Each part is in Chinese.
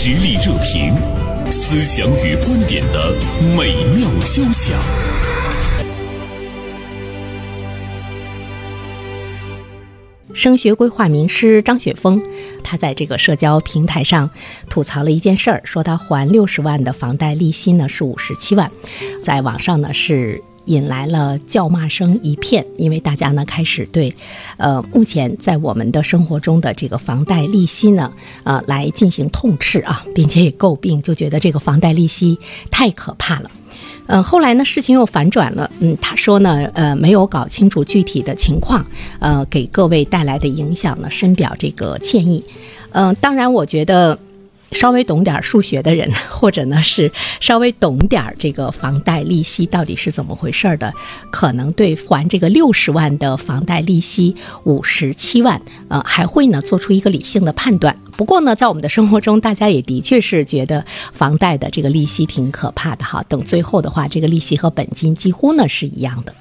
实力热评，思想与观点的美妙交响。升学规划名师张雪峰，他在这个社交平台上吐槽了一件事儿，说他还六十万的房贷利息呢是五十七万，在网上呢是引来了叫骂声一片，因为大家呢开始对，呃，目前在我们的生活中的这个房贷利息呢，呃，来进行痛斥啊，并且也诟病，就觉得这个房贷利息太可怕了。嗯，后来呢，事情又反转了。嗯，他说呢，呃，没有搞清楚具体的情况，呃，给各位带来的影响呢，深表这个歉意。嗯，当然，我觉得稍微懂点数学的人，或者呢是稍微懂点这个房贷利息到底是怎么回事的，可能对还这个六十万的房贷利息五十七万，呃，还会呢做出一个理性的判断。不过呢，在我们的生活中，大家也的确是觉得房贷的这个利息挺可怕的哈。等最后的话，这个利息和本金几乎呢是一样的。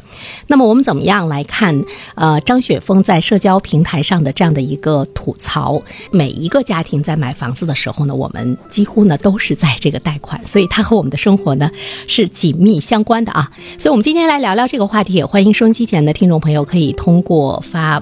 那么我们怎么样来看？呃，张雪峰在社交平台上的这样的一个吐槽，每一个家庭在买房子的时候呢，我们几乎呢都是在这个贷款，所以它和我们的生活呢是紧密相关的啊。所以，我们今天来聊聊这个话题，也欢迎收音机前的听众朋友可以通过发。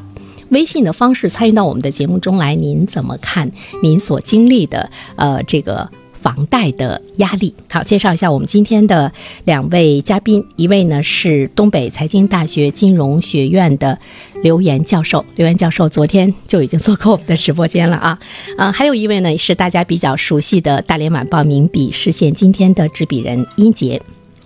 微信的方式参与到我们的节目中来，您怎么看您所经历的呃这个房贷的压力？好，介绍一下我们今天的两位嘉宾，一位呢是东北财经大学金融学院的刘岩教授，刘岩教授昨天就已经做过我们的直播间了啊，呃，还有一位呢是大家比较熟悉的大连晚报名笔视线今天的执笔人殷杰，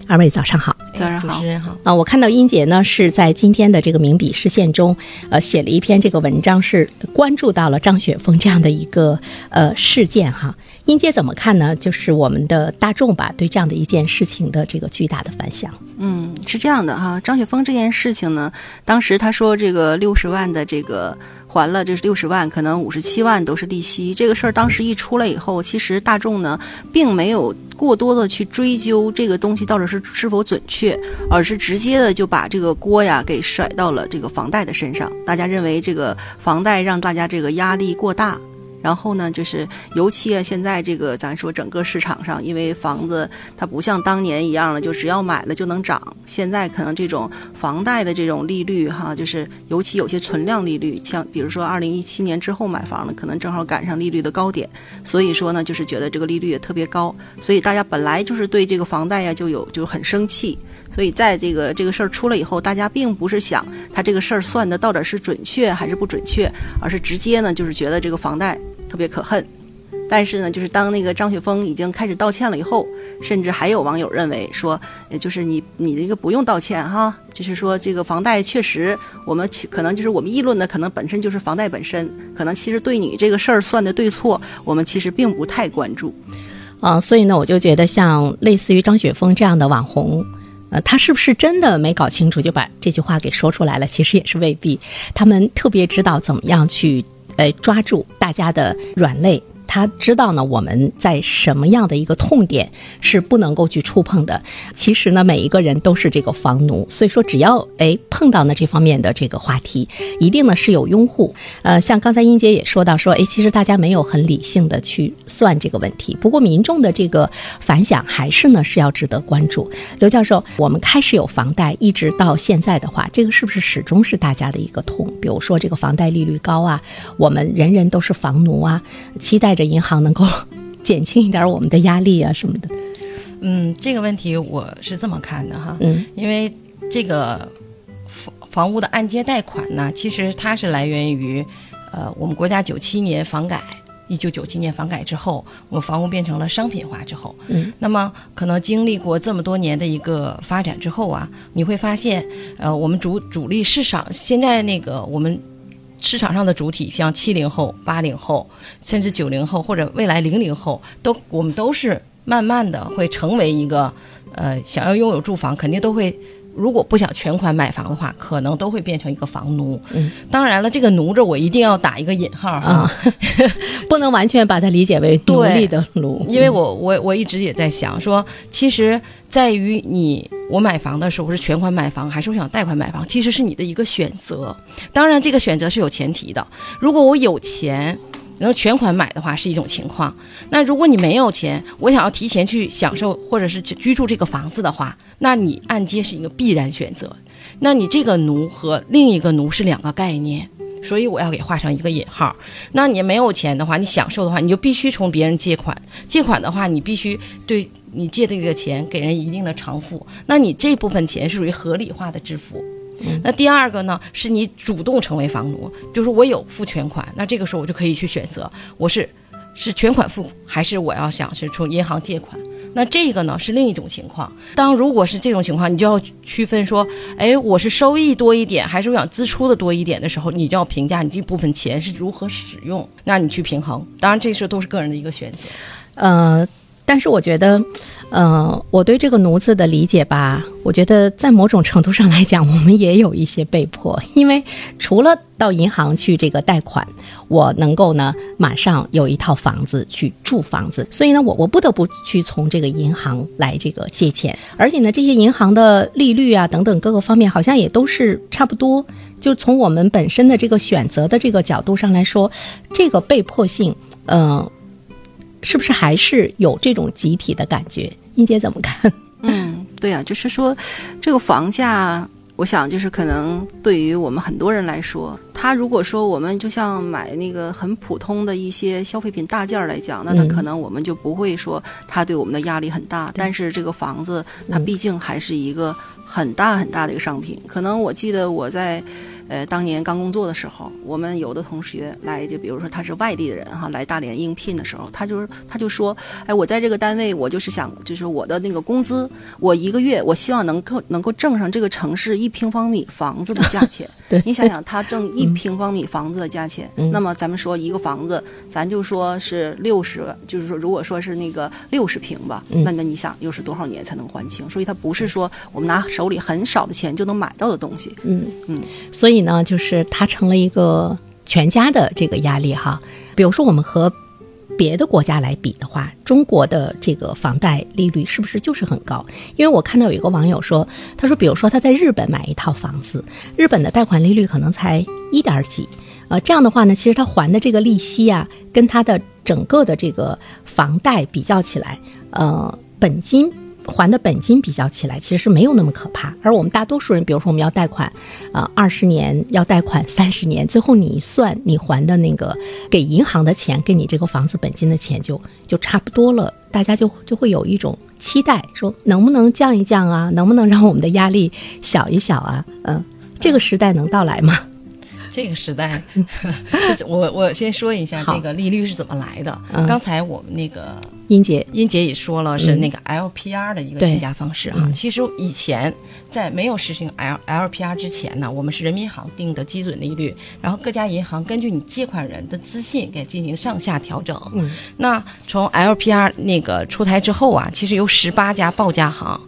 二位早上好。早上好，主持人好啊！我看到英姐呢是在今天的这个名笔视线中，呃，写了一篇这个文章，是关注到了张雪峰这样的一个呃事件哈。英姐怎么看呢？就是我们的大众吧，对这样的一件事情的这个巨大的反响。嗯，是这样的哈，张雪峰这件事情呢，当时他说这个六十万的这个还了，这是六十万，可能五十七万都是利息。这个事儿当时一出来以后，其实大众呢并没有过多的去追究这个东西到底是是否准确，而是直接的就把这个锅呀给甩到了这个房贷的身上。大家认为这个房贷让大家这个压力过大。然后呢，就是尤其啊，现在这个咱说整个市场上，因为房子它不像当年一样了，就只要买了就能涨。现在可能这种房贷的这种利率哈，就是尤其有些存量利率，像比如说二零一七年之后买房的，可能正好赶上利率的高点。所以说呢，就是觉得这个利率也特别高，所以大家本来就是对这个房贷呀就有就很生气。所以在这个这个事儿出了以后，大家并不是想他这个事儿算的到底是准确还是不准确，而是直接呢就是觉得这个房贷特别可恨。但是呢，就是当那个张雪峰已经开始道歉了以后，甚至还有网友认为说，就是你你这个不用道歉哈，就是说这个房贷确实我们可能就是我们议论的可能本身就是房贷本身，可能其实对你这个事儿算的对错，我们其实并不太关注。啊，所以呢，我就觉得像类似于张雪峰这样的网红。呃，他是不是真的没搞清楚就把这句话给说出来了？其实也是未必，他们特别知道怎么样去，呃，抓住大家的软肋。他知道呢，我们在什么样的一个痛点是不能够去触碰的。其实呢，每一个人都是这个房奴，所以说只要哎碰到呢这方面的这个话题，一定呢是有拥护。呃，像刚才英姐也说到说，哎，其实大家没有很理性的去算这个问题。不过民众的这个反响还是呢是要值得关注。刘教授，我们开始有房贷，一直到现在的话，这个是不是始终是大家的一个痛？比如说这个房贷利率高啊，我们人人都是房奴啊，期待。这银行能够 减轻一点我们的压力啊什么的，嗯，这个问题我是这么看的哈，嗯，因为这个房房屋的按揭贷款呢，其实它是来源于，呃，我们国家九七年房改，一九九七年房改之后，我们房屋变成了商品化之后，嗯，那么可能经历过这么多年的一个发展之后啊，你会发现，呃，我们主主力市场现在那个我们。市场上的主体，像七零后、八零后，甚至九零后或者未来零零后，都我们都是慢慢的会成为一个，呃，想要拥有住房，肯定都会，如果不想全款买房的话，可能都会变成一个房奴。嗯，当然了，这个奴着我一定要打一个引号啊，不能完全把它理解为奴隶的奴，因为我我我一直也在想说，其实在于你。我买房的时候是全款买房，还是我想贷款买房？其实是你的一个选择。当然，这个选择是有前提的。如果我有钱，能全款买的话是一种情况。那如果你没有钱，我想要提前去享受或者是居住这个房子的话，那你按揭是一个必然选择。那你这个奴和另一个奴是两个概念。所以我要给画上一个引号。那你没有钱的话，你享受的话，你就必须从别人借款。借款的话，你必须对你借的这个钱给人一定的偿付。那你这部分钱是属于合理化的支付。那第二个呢，是你主动成为房奴，就是我有付全款，那这个时候我就可以去选择，我是是全款付，还是我要想是从银行借款。那这个呢是另一种情况。当如果是这种情况，你就要区分说，哎，我是收益多一点，还是我想支出的多一点的时候，你就要评价你这部分钱是如何使用。那你去平衡。当然，这些都是个人的一个选择。呃。但是我觉得，呃，我对这个奴字的理解吧，我觉得在某种程度上来讲，我们也有一些被迫，因为除了到银行去这个贷款，我能够呢马上有一套房子去住房子，所以呢，我我不得不去从这个银行来这个借钱，而且呢，这些银行的利率啊等等各个方面好像也都是差不多，就从我们本身的这个选择的这个角度上来说，这个被迫性，嗯。是不是还是有这种集体的感觉？英姐怎么看？嗯，对啊，就是说，这个房价，我想就是可能对于我们很多人来说，他如果说我们就像买那个很普通的一些消费品大件来讲，那他可能我们就不会说他对我们的压力很大。但是这个房子，它毕竟还是一个很大很大的一个商品。可能我记得我在。呃，当年刚工作的时候，我们有的同学来，就比如说他是外地的人哈，来大连应聘的时候，他就是他就说，哎，我在这个单位，我就是想，就是我的那个工资，我一个月，我希望能够能够挣上这个城市一平方米房子的价钱。对，你想想，他挣一平方米房子的价钱，那么咱们说一个房子，咱就说是六十，就是说如果说是那个六十平吧，那么你想又是多少年才能还清？所以它不是说我们拿手里很少的钱就能买到的东西。嗯嗯，所以。呢，就是它成了一个全家的这个压力哈。比如说，我们和别的国家来比的话，中国的这个房贷利率是不是就是很高？因为我看到有一个网友说，他说，比如说他在日本买一套房子，日本的贷款利率可能才一点几，呃，这样的话呢，其实他还的这个利息啊，跟他的整个的这个房贷比较起来，呃，本金。还的本金比较起来，其实是没有那么可怕。而我们大多数人，比如说我们要贷款，啊，二十年要贷款三十年，最后你一算，你还的那个给银行的钱，跟你这个房子本金的钱就就差不多了。大家就就会有一种期待，说能不能降一降啊？能不能让我们的压力小一小啊？嗯，这个时代能到来吗？这个时代，我我先说一下这个利率是怎么来的。刚才我们那个。英杰，英杰也说了是那个 LPR 的一个定价方式哈。其实以前在没有实行 L LPR 之前呢，我们是人民银行定的基准利率，然后各家银行根据你借款人的资信给进行上下调整。嗯，那从 LPR 那个出台之后啊，其实有十八家报价行，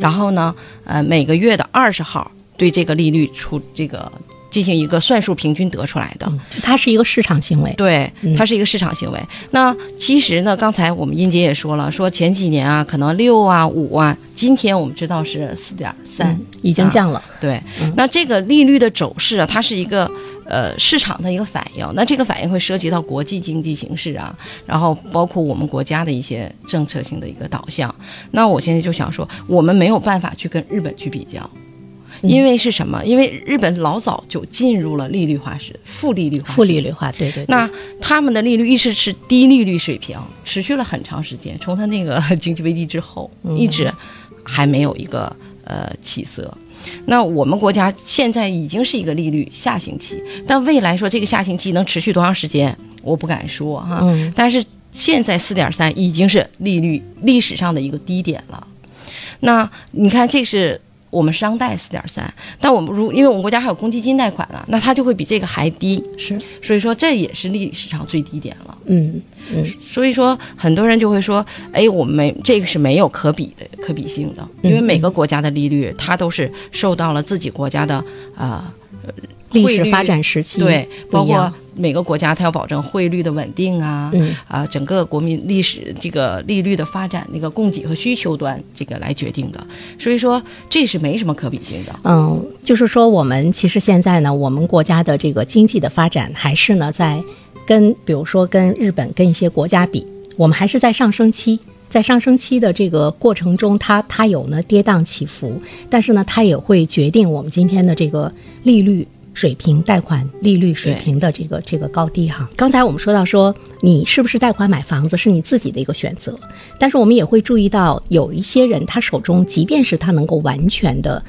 然后呢，呃，每个月的二十号对这个利率出这个。进行一个算术平均得出来的，它是一个市场行为。对，它是一个市场行为。那其实呢，刚才我们英姐也说了，说前几年啊，可能六啊五啊，今天我们知道是四点三，已经降了。对，那这个利率的走势啊，它是一个呃市场的一个反应。那这个反应会涉及到国际经济形势啊，然后包括我们国家的一些政策性的一个导向。那我现在就想说，我们没有办法去跟日本去比较。因为是什么？因为日本老早就进入了利率化时，负利率化。负利率化，对对。那他们的利率一直是低利率水平，持续了很长时间。从他那个 经济危机之后，一直还没有一个呃起色。那我们国家现在已经是一个利率下行期，但未来说这个下行期能持续多长时间，我不敢说哈。嗯但是现在四点三已经是利率历史上的一个低点了。那你看，这是。我们商贷四点三，但我们如因为我们国家还有公积金贷款呢，那它就会比这个还低，是，所以说这也是历史上最低点了。嗯嗯，所以说很多人就会说，哎，我们没这个是没有可比的可比性的，因为每个国家的利率它都是受到了自己国家的啊。历史发展时期对，包括每个国家它要保证汇率的稳定啊，嗯啊，整个国民历史这个利率的发展那个供给和需求端这个来决定的，所以说这是没什么可比性的。嗯，就是说我们其实现在呢，我们国家的这个经济的发展还是呢在跟比如说跟日本跟一些国家比，我们还是在上升期。在上升期的这个过程中，它它有呢跌宕起伏，但是呢，它也会决定我们今天的这个利率水平、贷款利率水平的这个这个高低哈。刚才我们说到说，你是不是贷款买房子是你自己的一个选择，但是我们也会注意到，有一些人他手中即便是他能够完全的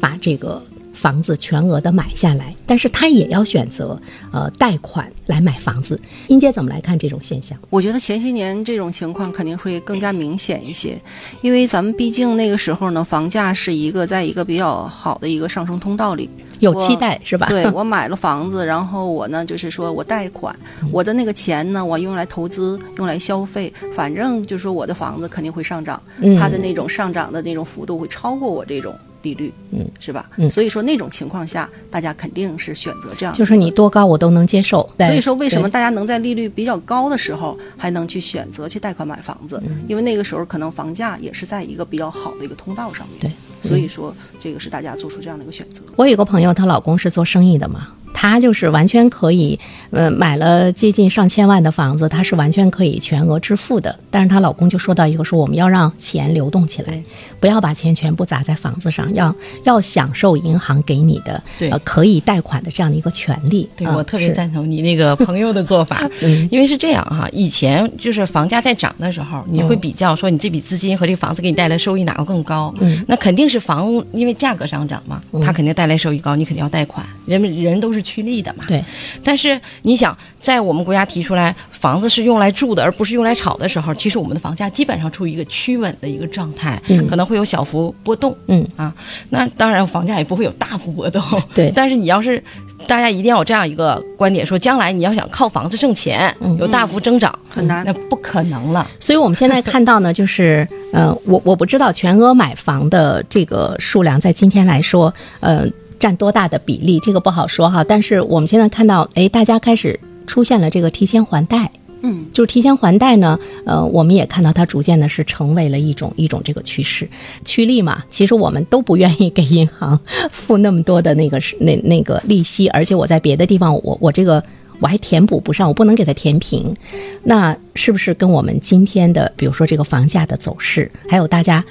把这个。房子全额的买下来，但是他也要选择呃贷款来买房子。英姐怎么来看这种现象？我觉得前些年这种情况肯定会更加明显一些，因为咱们毕竟那个时候呢，房价是一个在一个比较好的一个上升通道里，有期待是吧？对我买了房子，然后我呢就是说我贷款，我的那个钱呢我用来投资，用来消费，反正就是说我的房子肯定会上涨，它的那种上涨的那种幅度会超过我这种。利率，嗯，是吧？嗯，所以说那种情况下，大家肯定是选择这样，就是你多高我都能接受。所以说，为什么大家能在利率比较高的时候还能去选择去贷款买房子？因为那个时候可能房价也是在一个比较好的一个通道上面。对，所以说这个是大家做出这样的一个选择。我有个朋友，她老公是做生意的嘛。她就是完全可以，呃，买了接近上千万的房子，她是完全可以全额支付的。但是她老公就说到一个说，我们要让钱流动起来，不要把钱全部砸在房子上，要要享受银行给你的呃可以贷款的这样的一个权利。对我特别赞同你那个朋友的做法，因为是这样哈，以前就是房价在涨的时候，你会比较说你这笔资金和这个房子给你带来收益哪个更高？嗯，那肯定是房屋，因为价格上涨嘛，它肯定带来收益高，你肯定要贷款。人们人都是。趋利的嘛，对。但是你想，在我们国家提出来房子是用来住的，而不是用来炒的时候，其实我们的房价基本上处于一个趋稳的一个状态，可能会有小幅波动，嗯啊。那当然，房价也不会有大幅波动，对。但是你要是大家一定要有这样一个观点，说将来你要想靠房子挣钱，有大幅增长很难，那不可能了。所以我们现在看到呢，就是呃，我我不知道全额买房的这个数量在今天来说，呃。占多大的比例，这个不好说哈。但是我们现在看到，哎，大家开始出现了这个提前还贷，嗯，就是提前还贷呢，呃，我们也看到它逐渐的是成为了一种 一种这个趋势，趋利嘛。其实我们都不愿意给银行付那么多的那个是那那个利息，而且我在别的地方，我我这个我还填补不上，我不能给它填平。那是不是跟我们今天的，比如说这个房价的走势，还有大家？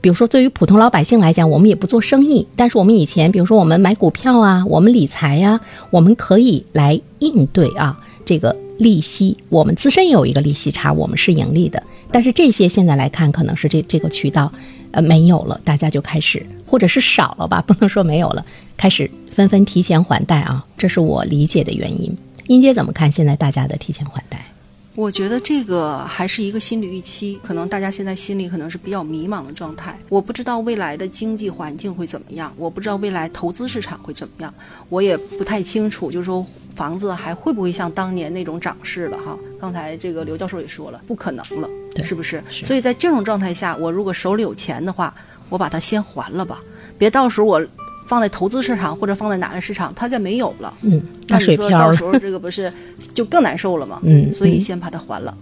比如说，对于普通老百姓来讲，我们也不做生意，但是我们以前，比如说我们买股票啊，我们理财呀，我们可以来应对啊这个利息，我们自身有一个利息差，我们是盈利的。但是这些现在来看，可能是这这个渠道，呃，没有了，大家就开始，或者是少了吧，不能说没有了，开始纷纷提前还贷啊，这是我理解的原因。英姐怎么看现在大家的提前还贷？我觉得这个还是一个心理预期，可能大家现在心里可能是比较迷茫的状态。我不知道未来的经济环境会怎么样，我不知道未来投资市场会怎么样，我也不太清楚，就是说房子还会不会像当年那种涨势了哈。刚才这个刘教授也说了，不可能了，是不是？所以在这种状态下，我如果手里有钱的话，我把它先还了吧，别到时候我。放在投资市场或者放在哪个市场，它再没有了，嗯，那你说到时候这个不是 就更难受了吗？嗯，所以先把它还了。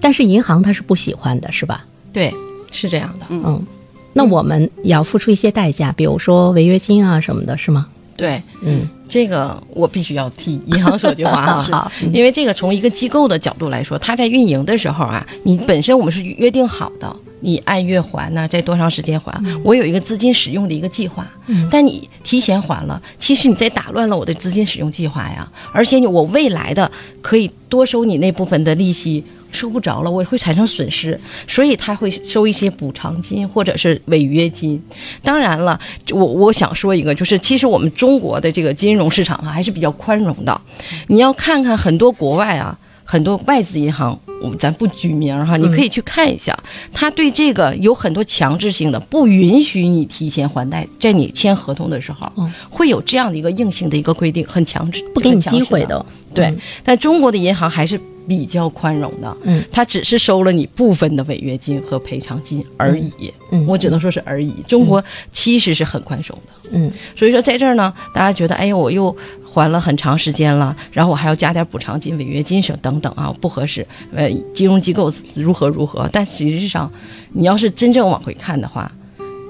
但是银行它是不喜欢的，是吧？对，是这样的。嗯，那我们也要付出一些代价，比如说违约金啊什么的，是吗？对，嗯，这个我必须要替银行说句话啊，好，因为这个从一个机构的角度来说，它在运营的时候啊，你本身我们是约定好的。你按月还呢，在多长时间还？我有一个资金使用的一个计划，但你提前还了，其实你在打乱了我的资金使用计划呀。而且你我未来的可以多收你那部分的利息，收不着了，我会产生损失，所以他会收一些补偿金或者是违约金。当然了，我我想说一个，就是其实我们中国的这个金融市场啊，还是比较宽容的。你要看看很多国外啊。很多外资银行，咱不举名哈，你可以去看一下，他对这个有很多强制性的，不允许你提前还贷，在你签合同的时候，会有这样的一个硬性的一个规定，很强制，不给你机会的。对，但中国的银行还是比较宽容的，嗯，他只是收了你部分的违约金和赔偿金而已，嗯，我只能说是而已。中国其实是很宽松的，嗯，所以说在这儿呢，大家觉得，哎呀，我又。还了很长时间了，然后我还要加点补偿金、违约金什等等啊，不合适。呃，金融机构如何如何？但实际上，你要是真正往回看的话，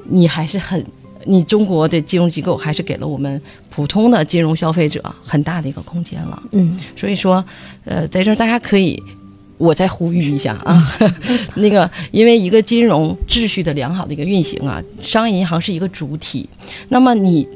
你还是很你中国的金融机构还是给了我们普通的金融消费者很大的一个空间了。嗯所以说，呃，在这儿大家可以，我再呼吁一下啊，那个，因为一个金融秩序的良好的一个运行啊，商业银行是一个主体，那么你。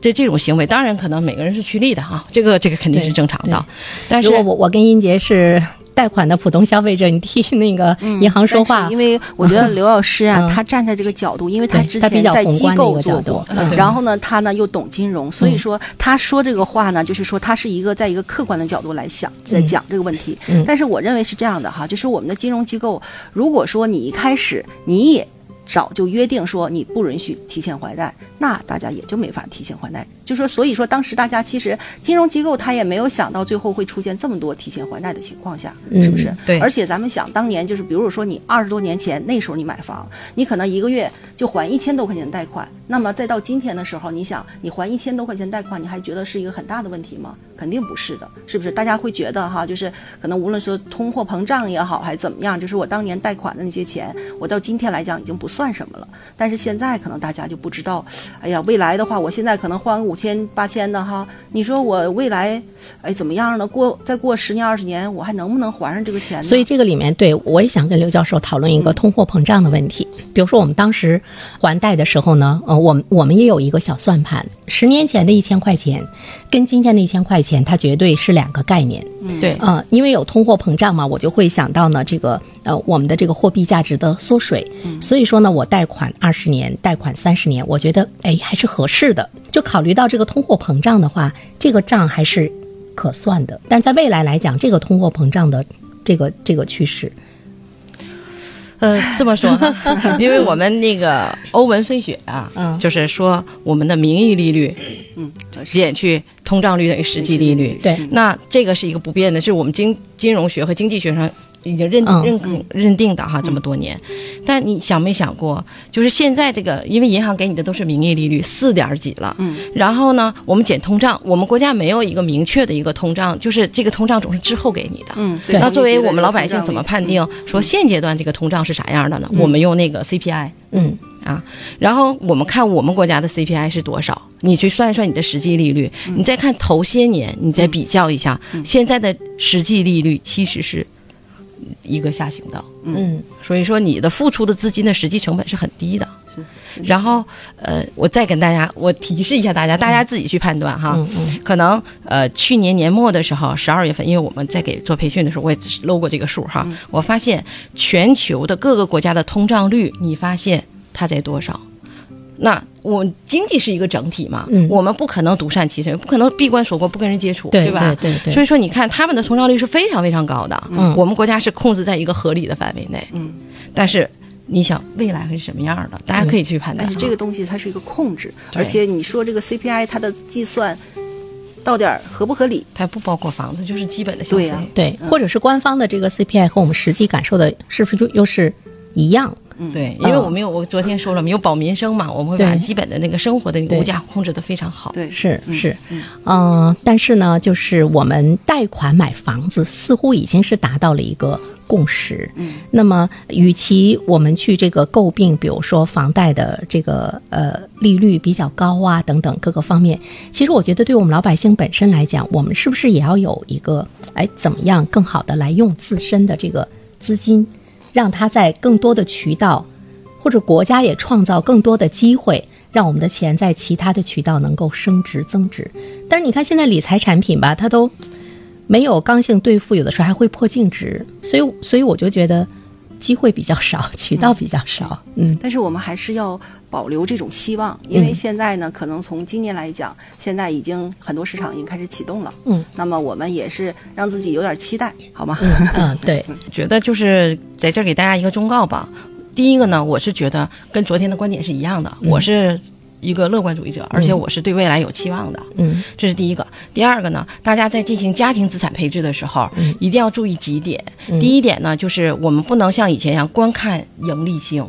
这这种行为，当然可能每个人是趋利的哈，这个这个肯定是正常的，但是如果我我跟英杰是贷款的普通消费者，你替那个银行说话，因为我觉得 刘老师啊，嗯。他站在这个角度，因为他之前在机构做过，嗯然后呢，他呢又懂金融，所以说他说这个话呢，就是说他是一个在一个客观的角度来想，在讲这个问题。嗯。但是我认为是这样的哈，就是我们的金融机构，如果说你一开始你也早就约定说你不允许提前还贷，那大家也就没法提前还贷。就说，所以说当时大家其实金融机构他也没有想到最后会出现这么多提前还贷的情况下，是不是？嗯对而且咱们想当年就是，比如说你二十多年前那时候你买房，你可能一个月就还一千多块钱贷款，那么再到今天的时候，你想你还一千多块钱贷款，你还觉得是一个很大的问题吗？肯定不是的，是不是？大家会觉得哈，就是可能无论说通货膨胀也好，还是怎么样，就是我当年贷款的那些钱，我到今天来讲已经不算什么了。但是现在可能大家就不知道，哎呀，未来的话，我现在可能还五千八千的哈，你说我未来，哎怎么样呢？过再过十年二十年，我还能不能还上这个钱呢？所以这个里面，对我也想跟刘教授讨论一个通货膨胀的问题。比如说，我们当时还贷的时候呢，我们我们也有一个小算盘，十年前的一千块钱，跟今天的一千块钱，它绝对是两个概念。对呃，因为有通货膨胀嘛，我就会想到呢，这个呃，我们的这个货币价值的缩水，所以说呢，我贷款二十年，贷款三十年，我觉得哎还是合适的。就考虑到这个通货膨胀的话，这个账还是可算的。但是在未来来讲，这个通货膨胀的这个这个趋势，呃，这么说哈，因为我们那个欧文飞雪啊，嗯。就是说我们的名义利率嗯，减去通胀率等于实际利率，对，那这个是一个不变的，是我们经金融学和经济学上已经认、嗯认可认定的哈，这么多年。但你想没想过，就是现在这个，因为银行给你的都是名义利率四点几了，嗯，然后呢，我们减通胀，我们国家没有一个明确的一个通胀，就是这个通胀总是滞后给你的。嗯，对。那作为我们老百姓怎么判定说现阶段这个通胀是啥样的呢？我们用那个 CPI，嗯。啊，然后我们看我们国家的 CPI 是多少，你去算一算你的实际利率，你再看头些年，你再比较一下，现在的实际利率其实是一个下行道，嗯所以说你的付出的资金的实际成本是很低的。是然后，呃，我再跟大家，我提示一下大家，大家自己去判断哈。嗯嗯可能呃，去年年末的时候，十二月份，因为我们在给做培训的时候，我也搂过这个数哈。我发现全球的各个国家的通胀率，你发现它在多少？那我经济是一个整体嘛，嗯我们不可能独善其身，不可能闭关锁国不跟人接触，对吧？对对对所以说，你看他们的通胀率是非常非常高的，嗯我们国家是控制在一个合理的范围内，嗯，但是你想未来会是什么样的？大家可以去判断哈。但是这个东西它是一个控制，而且你说这个 CPI 它的计算到底儿合不合理？它不包括房子，就是基本的消费。对呀对，或者是官方的这个 CPI 和我们实际感受的，是不是又又是一样？对，因为我们有，我昨天说了，我们有保民生嘛，我们会把基本的那个生活的那个物价控制的非常好。对，是是，嗯、但是呢，就是我们贷款买房子似乎已经是达到了一个共识。嗯，那么与其我们去这个诟病，比如说房贷的这个呃利率比较高啊等等各个方面，其实我觉得对我们老百姓本身来讲，我们是不是也要有一个哎怎么样更好的来用自身的这个资金，让它在更多的渠道。或者国家也创造更多的机会，让我们的钱在其他的渠道能够升值增值。但是你看现在理财产品吧，它都没有刚性兑付，有的时候还会破净值，所以 所以我就觉得机会比较少，渠道比较少。嗯但是我们还是要保留这种希望，因为嗯现在呢，可能从今年来讲，现在已经很多市场已经开始启动了。嗯，那么我们也是让自己有点期待，好吗？嗯嗯，对，觉得就是在这儿给大家一个忠告吧。第一个呢，我是觉得跟昨天的观点是一样的，我是一个乐观主义者，而且我是对未来有期望的。嗯这是第一个。第二个呢，大家在进行家庭资产配置的时候，嗯一定要注意几点。嗯第一点呢，就是我们不能像以前一样光看盈利性。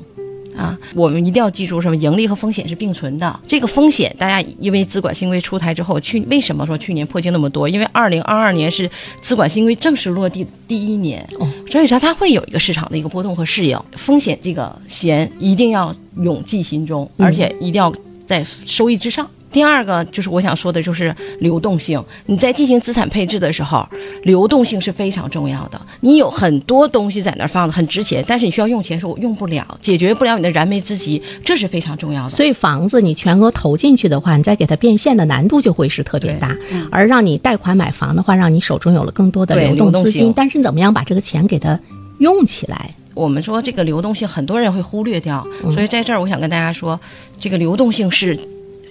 啊，我们一定要记住，什么盈利和风险是并存的。这个风险，大家因为资管新规出台之后，去为什么说去年破净那么多？因为二零二二年是资管新规正式落地的第一年，哦所以说它会有一个市场的一个波动和适应。风险这个弦一定要永记心中，嗯而且一定要在收益之上。第二个就是我想说的，就是流动性。你在进行资产配置的时候，流动性是非常重要的。你有很多东西在那儿放着很值钱，但是你需要用钱的时候我用不了，解决不了你的燃眉之急，这是非常重要的。所以房子你全额投进去的话，你再给它变现的难度就会是特别大。而让你贷款买房的话，让你手中有了更多的流动资金，性但是你怎么样把这个钱给它用起来？我们说这个流动性，很多人会忽略掉，嗯所以在这儿我想跟大家说，这个流动性是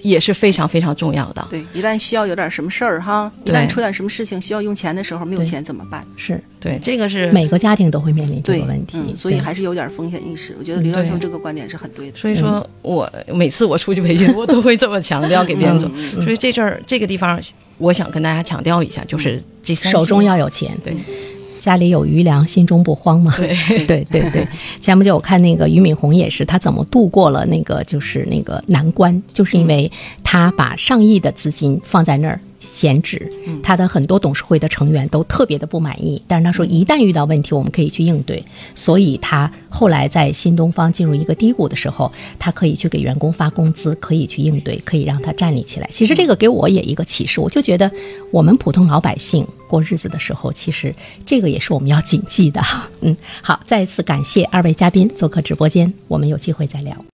也是非常非常重要的。对，一旦需要有点什么事儿哈，一旦出点什么事情需要用钱的时候，没有钱怎么办？是对，这个是每个家庭都会面临这个问题，嗯，所以还是有点风险意识。我觉得刘教授这个观点是很对的。所以说我每次我出去培训，我都会这么强调给别人做。嗯所以这阵儿这个地方，我想跟大家强调一下，就是这三手中要有钱，对家里有余粮，心中不慌嘛。对。对对对，前不久我看那个俞敏洪也是，他怎么度过了那个就是那个难关，就是因为他把上亿的资金放在那儿闲置，他的很多董事会的成员都特别的不满意，但是他说一旦遇到问题，我们可以去应对，所以他后来在新东方进入一个低谷的时候，他可以去给员工发工资，可以去应对，可以让他站立起来。其实这个给我也一个启示，我就觉得我们普通老百姓过日子的时候，其实这个也是我们要谨记的。嗯，好，再一次感谢二位嘉宾做客直播间，我们有机会再聊。